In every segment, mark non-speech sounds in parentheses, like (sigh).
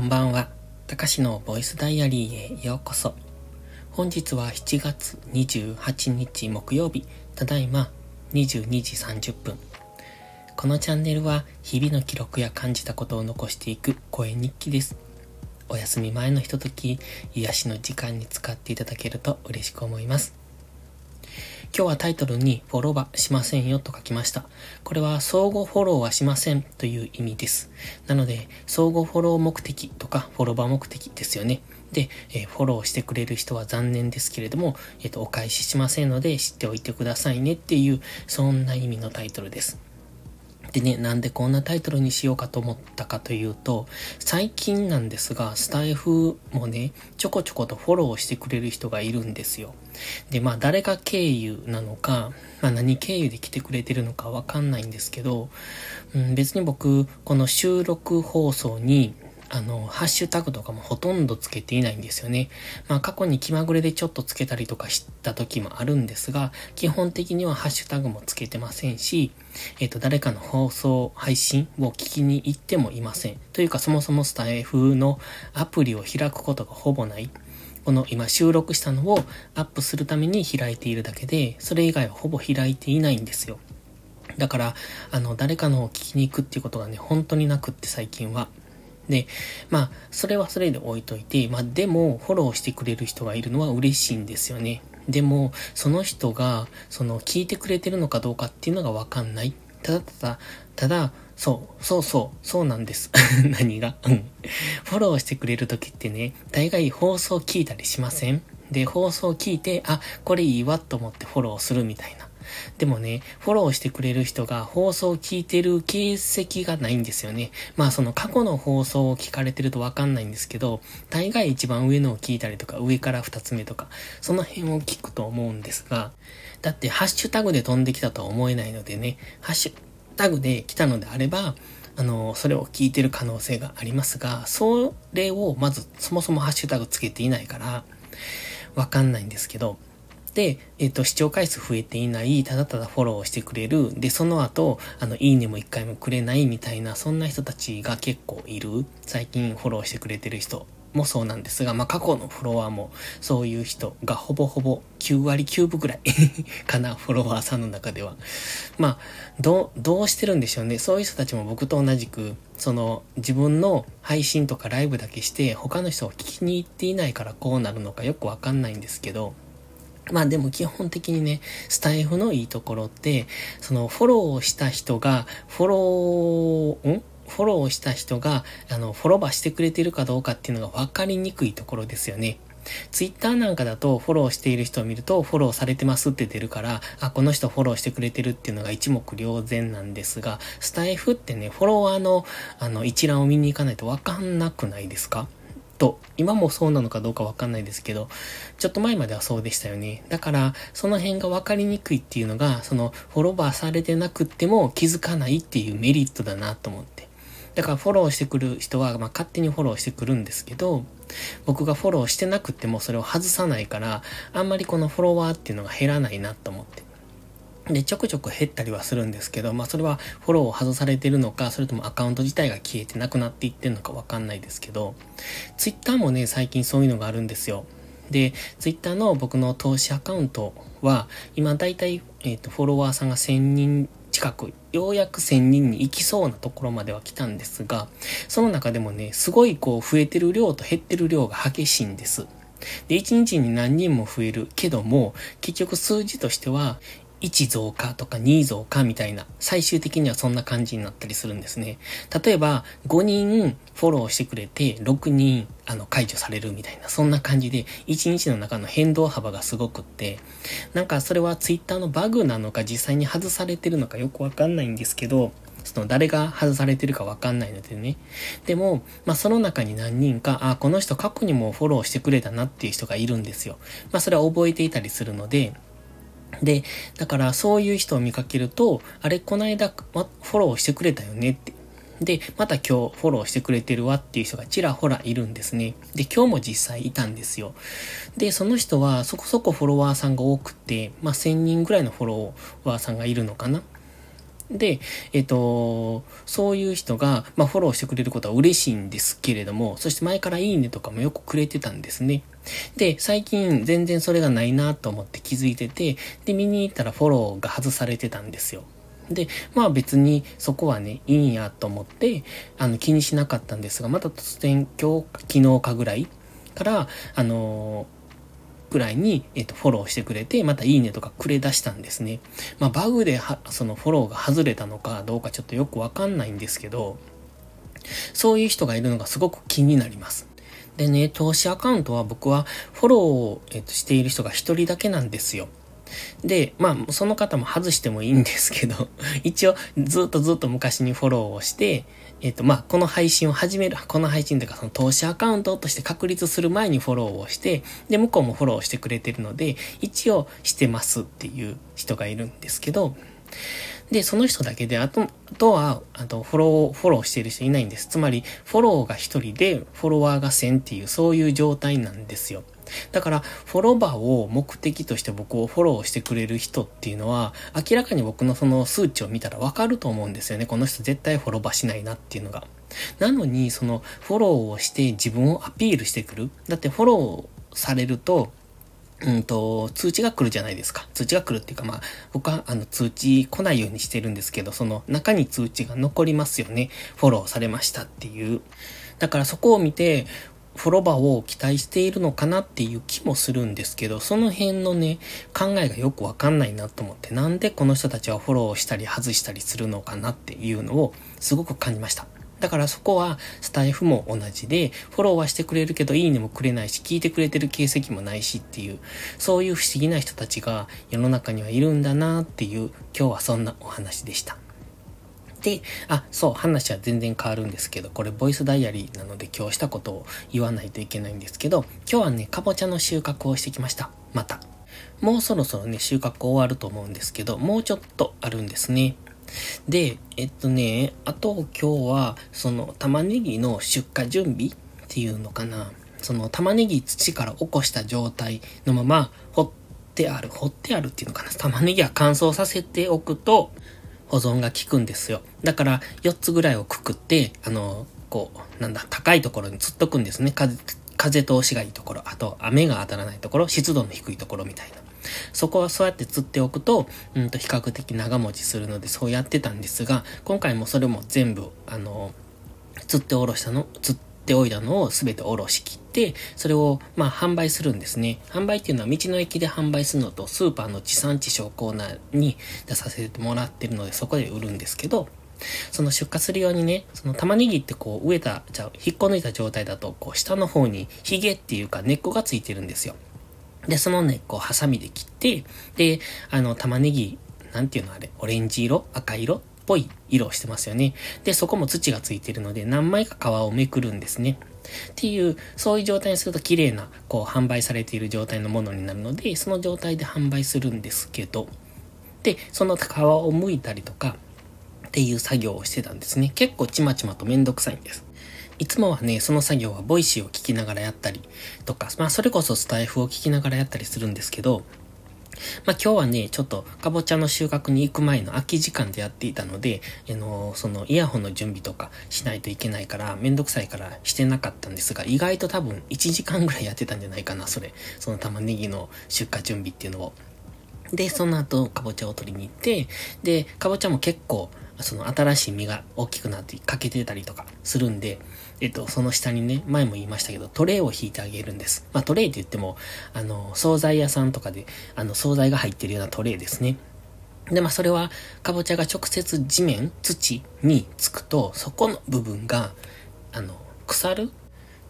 こんばんは。たかしのボイスダイアリーへようこそ。本日は7月28日木曜日、ただいま22時30分。このチャンネルは日々の記録や感じたことを残していく声日記です。お休み前のひととき、癒しの時間に使っていただけると嬉しく思います。今日はタイトルにフォローはしませんよと書きました。これは相互フォローはしませんという意味です。なので、相互フォロー目的とかフォロバー目的ですよね。で、え、フォローしてくれる人は残念ですけれども、えっ、と、お返ししませんので知っておいてくださいねっていう、そんな意味のタイトルです。でね、なんでこんなタイトルにしようかと思ったかというと、最近なんですが、スタイフもね、ちょこちょことフォローしてくれる人がいるんですよ。で、まあ誰が経由なのか、まあ何経由で来てくれてるのかわかんないんですけど、うん、別に僕、この収録放送にあの、ハッシュタグとかもほとんどつけていないんですよね。まあ過去に気まぐれでちょっとつけたりとかした時もあるんですが、基本的にはハッシュタグもつけてませんし、えっ、ー、と、誰かの放送、配信を聞きに行ってもいません。というかそもそもスタイフのアプリを開くことがほぼない。この今収録したのをアップするために開いているだけで、それ以外はほぼ開いていないんですよ。だから、あの、誰かのを聞きに行くっていうことがね、本当になくって最近は。で、まあ、それはそれで置いといて、まあ、でも、フォローしてくれる人がいるのは嬉しいんですよね。でも、その人が、その、聞いてくれてるのかどうかっていうのがわかんない。ただただ、ただ、そう、そうそう、そうなんです。(laughs) 何が？うん。フォローしてくれる時ってね、大概放送聞いたりしません？で、放送聞いて、あ、これいいわと思ってフォローするみたいな。でもね、フォローしてくれる人が放送を聞いてる形跡がないんですよね。まあその過去の放送を聞かれてるとわかんないんですけど、大概一番上のを聞いたりとか、上から二つ目とか、その辺を聞くと思うんですが、だってハッシュタグで飛んできたとは思えないのでね、ハッシュタグで来たのであれば、あの、それを聞いてる可能性がありますが、それをまずそもそもハッシュタグつけていないから、わかんないんですけど、で、えっ、と、視聴回数増えていない、ただただフォローしてくれる、で、その後、あの、いいねも一回もくれないみたいな、そんな人たちが結構いる。最近フォローしてくれてる人もそうなんですが、まあ、過去のフォロワーもそういう人がほぼほぼ9割9分ぐらい (laughs) かな、フォロワーさんの中では。まあ、どう、どうしてるんでしょうね。そういう人たちも僕と同じく、その自分の配信とかライブだけして他の人を聞きに行っていないからこうなるのかよくわかんないんですけど、まあでも基本的にね、スタイフのいいところって、そのフォローした人が、フォロー、ん？フォローした人が、あの、フォロバーしてくれてるかどうかっていうのが分かりにくいところですよね。ツイッターなんかだとフォローしている人を見るとフォローされてますって出るから、あ、この人フォローしてくれてるっていうのが一目瞭然なんですが、スタイフってね、フォロワーのあの一覧を見に行かないとわかんなくないですか？と、今もそうなのかどうかわかんないですけど、ちょっと前まではそうでしたよね。だから、その辺がわかりにくいっていうのが、その、フォロバーされてなくっても気づかないっていうメリットだなと思って。だからフォローしてくる人は、まあ、勝手にフォローしてくるんですけど、僕がフォローしてなくってもそれを外さないから、あんまりこのフォロワーっていうのが減らないなと思って。で、ちょくちょく減ったりはするんですけど、まあそれはフォローを外されてるのか、それともアカウント自体が消えてなくなっていってるのかわかんないですけど、ツイッターもね、最近そういうのがあるんですよ。で、ツイッターの僕の投資アカウントは、今だいたい、えっ、ー、と、フォロワーさんが1000人近く、ようやく1000人に行きそうなところまでは来たんですが、その中でもね、すごいこう増えてる量と減ってる量が激しいんです。で、1日に何人も増えるけども、結局数字としては、1増加とか2増加みたいな、最終的にはそんな感じになったりするんですね。例えば、5人フォローしてくれて、6人、あの、解除されるみたいな、そんな感じで、1日の中の変動幅がすごくって、なんかそれは Twitter のバグなのか実際に外されてるのかよくわかんないんですけど、その誰が外されてるかわかんないのでね。でも、まあその中に何人か、あ、この人過去にもフォローしてくれたなっていう人がいるんですよ。まあそれは覚えていたりするので、で、だからそういう人を見かけると、あれ、こないだ、フォローしてくれたよねって。で、また今日フォローしてくれてるわっていう人がちらほらいるんですね。で、今日も実際いたんですよ。で、その人はそこそこフォロワーさんが多くて、まあ1000人ぐらいのフォロワーさんがいるのかな。で、えっ、と、そういう人が、まあ、フォローしてくれることは嬉しいんですけれども、そして前からいいねとかもよくくれてたんですね。で、最近全然それがないなと思って気づいてて、で、見に行ったらフォローが外されてたんですよ。で、まあ別にそこはね、いいんやと思って、あの気にしなかったんですが、また突然今日、昨日かぐらいから、あのーくらいに、えっ、と、フォローしてくれて、またいいねとかくれ出したんですね。まあ、バグで、そのフォローが外れたのかどうかちょっとよくわかんないんですけど、そういう人がいるのがすごく気になります。でね、投資アカウントは僕はフォローを、えっと、している人が一人だけなんですよ。で、まあ、その方も外してもいいんですけど、(laughs) 一応、ずっとずっと昔にフォローをして、えっ、と、まあ、この配信を始める、この配信というか、その投資アカウントとして確立する前にフォローをして、で、向こうもフォローしてくれてるので、一応してますっていう人がいるんですけど、で、その人だけで、あと、あとは、あと、フォロー、フォローしてる人いないんです。つまり、フォローが一人で、フォロワーが1000っていう、そういう状態なんですよ。だから、フォロバーを目的として僕をフォローしてくれる人っていうのは、明らかに僕のその数値を見たらわかると思うんですよね。この人絶対フォロバーしないなっていうのが。なのに、その、フォローをして自分をアピールしてくる。だってフォローされると、うんと、通知が来るじゃないですか。通知が来るっていうか、まあ、僕は、あの、通知来ないようにしてるんですけど、その中に通知が残りますよね。フォローされましたっていう。だからそこを見て、フォロバーを期待しているのかなっていう気もするんですけど、その辺のね、考えがよくわかんないなと思って、なんでこの人たちはフォローしたり外したりするのかなっていうのをすごく感じました。だからそこはスタイフも同じで、フォローはしてくれるけどいいねもくれないし、聞いてくれてる形跡もないしっていう、そういう不思議な人たちが世の中にはいるんだなっていう、今日はそんなお話でした。で、あ、そう、話は全然変わるんですけど、これボイスダイアリーなので今日したことを言わないといけないんですけど、今日はね、かぼちゃの収穫をしてきました。また。もうそろそろね、収穫終わると思うんですけど、もうちょっとあるんですね。で、えっとね、あと今日は、その玉ねぎの出荷準備っていうのかな。その玉ねぎ土から起こした状態のまま、掘ってある、掘ってあるっていうのかな。玉ねぎは乾燥させておくと、保存が効くんですよ。だから、4つぐらいをくくって、あの、こう、なんだ、高いところに釣っとくんですね。風通しがいいところ、あと雨が当たらないところ、湿度の低いところみたいな。そこはそうやって釣っておくと、うんと比較的長持ちするのでそうやってたんですが、今回もそれも全部、あの、釣っておろしたの、釣っておいたのを全ておろしきって、それを、まあ、販売するんですね。販売っていうのは道の駅で販売するのと、スーパーの地産地消コーナーに出させてもらってるので、そこで売るんですけど、その出荷するようにね、その玉ねぎってこう植えた、じゃあ引っこ抜いた状態だと、こう下の方にヒゲっていうか根っこがついてるんですよ。で、その根っこをハサミで切って、で、あの、玉ねぎ、なんていうのあれ、オレンジ色赤色っぽい色をしてますよね。で、そこも土がついてるので、何枚か皮をめくるんですね。っていう、そういう状態にすると綺麗な、こう、販売されている状態のものになるので、その状態で販売するんですけど、で、その皮を剥いたりとか、っていう作業をしてたんですね。結構ちまちまとめんどくさいんです。いつもはね、その作業はボイシーを聞きながらやったりとか、まあそれこそスタイフを聞きながらやったりするんですけど、まあ今日はね、ちょっとかぼちゃの収穫に行く前の空き時間でやっていたので、あのー、そのイヤホンの準備とかしないといけないから、めんどくさいからしてなかったんですが、意外と多分1時間ぐらいやってたんじゃないかな、それ。その玉ねぎの出荷準備っていうのを。で、その後、かぼちゃを取りに行って、で、かぼちゃも結構、その新しい実が大きくなって欠けてたりとかするんで、えっと、その下にね、前も言いましたけど、トレイを引いてあげるんです。まあ、トレイって言っても、あの、惣菜屋さんとかで、あの、惣菜が入ってるようなトレイですね。で、まあ、それは、かぼちゃが直接地面、土につくと、そこの部分が、あの、腐る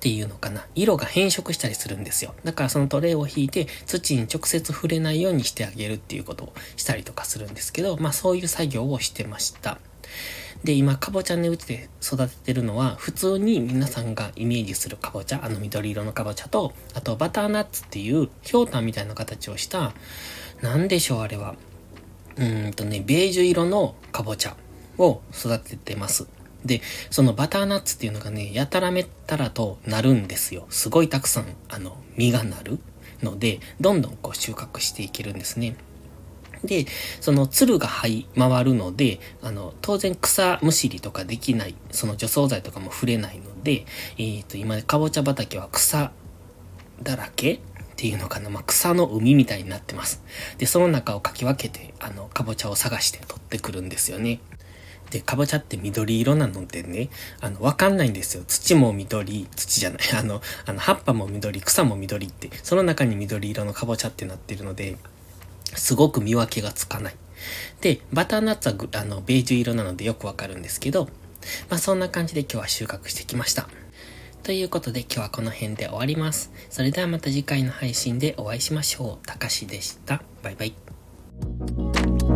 っていうのかな。色が変色したりするんですよ。だからそのトレイを引いて土に直接触れないようにしてあげるっていうことをしたりとかするんですけど、まあそういう作業をしてました。で、今、かぼちゃね、うちで育ててるのは、普通に皆さんがイメージするかぼちゃ、あの緑色のかぼちゃと、あとバターナッツっていう、ひょうたんみたいな形をした、なんでしょう、あれは。うんとね、ベージュ色のかぼちゃを育ててます。で、そのバターナッツっていうのがね、やたらめったらとなるんですよ。すごいたくさん、あの、実がなるので、どんどんこう収穫していけるんですね。で、その鶴が這い回るので、あの、当然草むしりとかできない、その除草剤とかも触れないので、えっ、ー、と、今、かぼちゃ畑は草だらけっていうのかな、まあ、草の海みたいになってます。で、その中をかき分けて、あの、かぼちゃを探して取ってくるんですよね。で、かぼちゃって緑色なのでね、あの、わかんないんですよ。土も緑、土じゃない、あの、あの、葉っぱも緑、草も緑って、その中に緑色のかぼちゃってなってるので、すごく見分けがつかない。で、バターナッツはあのベージュ色なのでよくわかるんですけど、まあそんな感じで今日は収穫してきました。ということで今日はこの辺で終わります。それではまた次回の配信でお会いしましょう。たかしでした。バイバイ。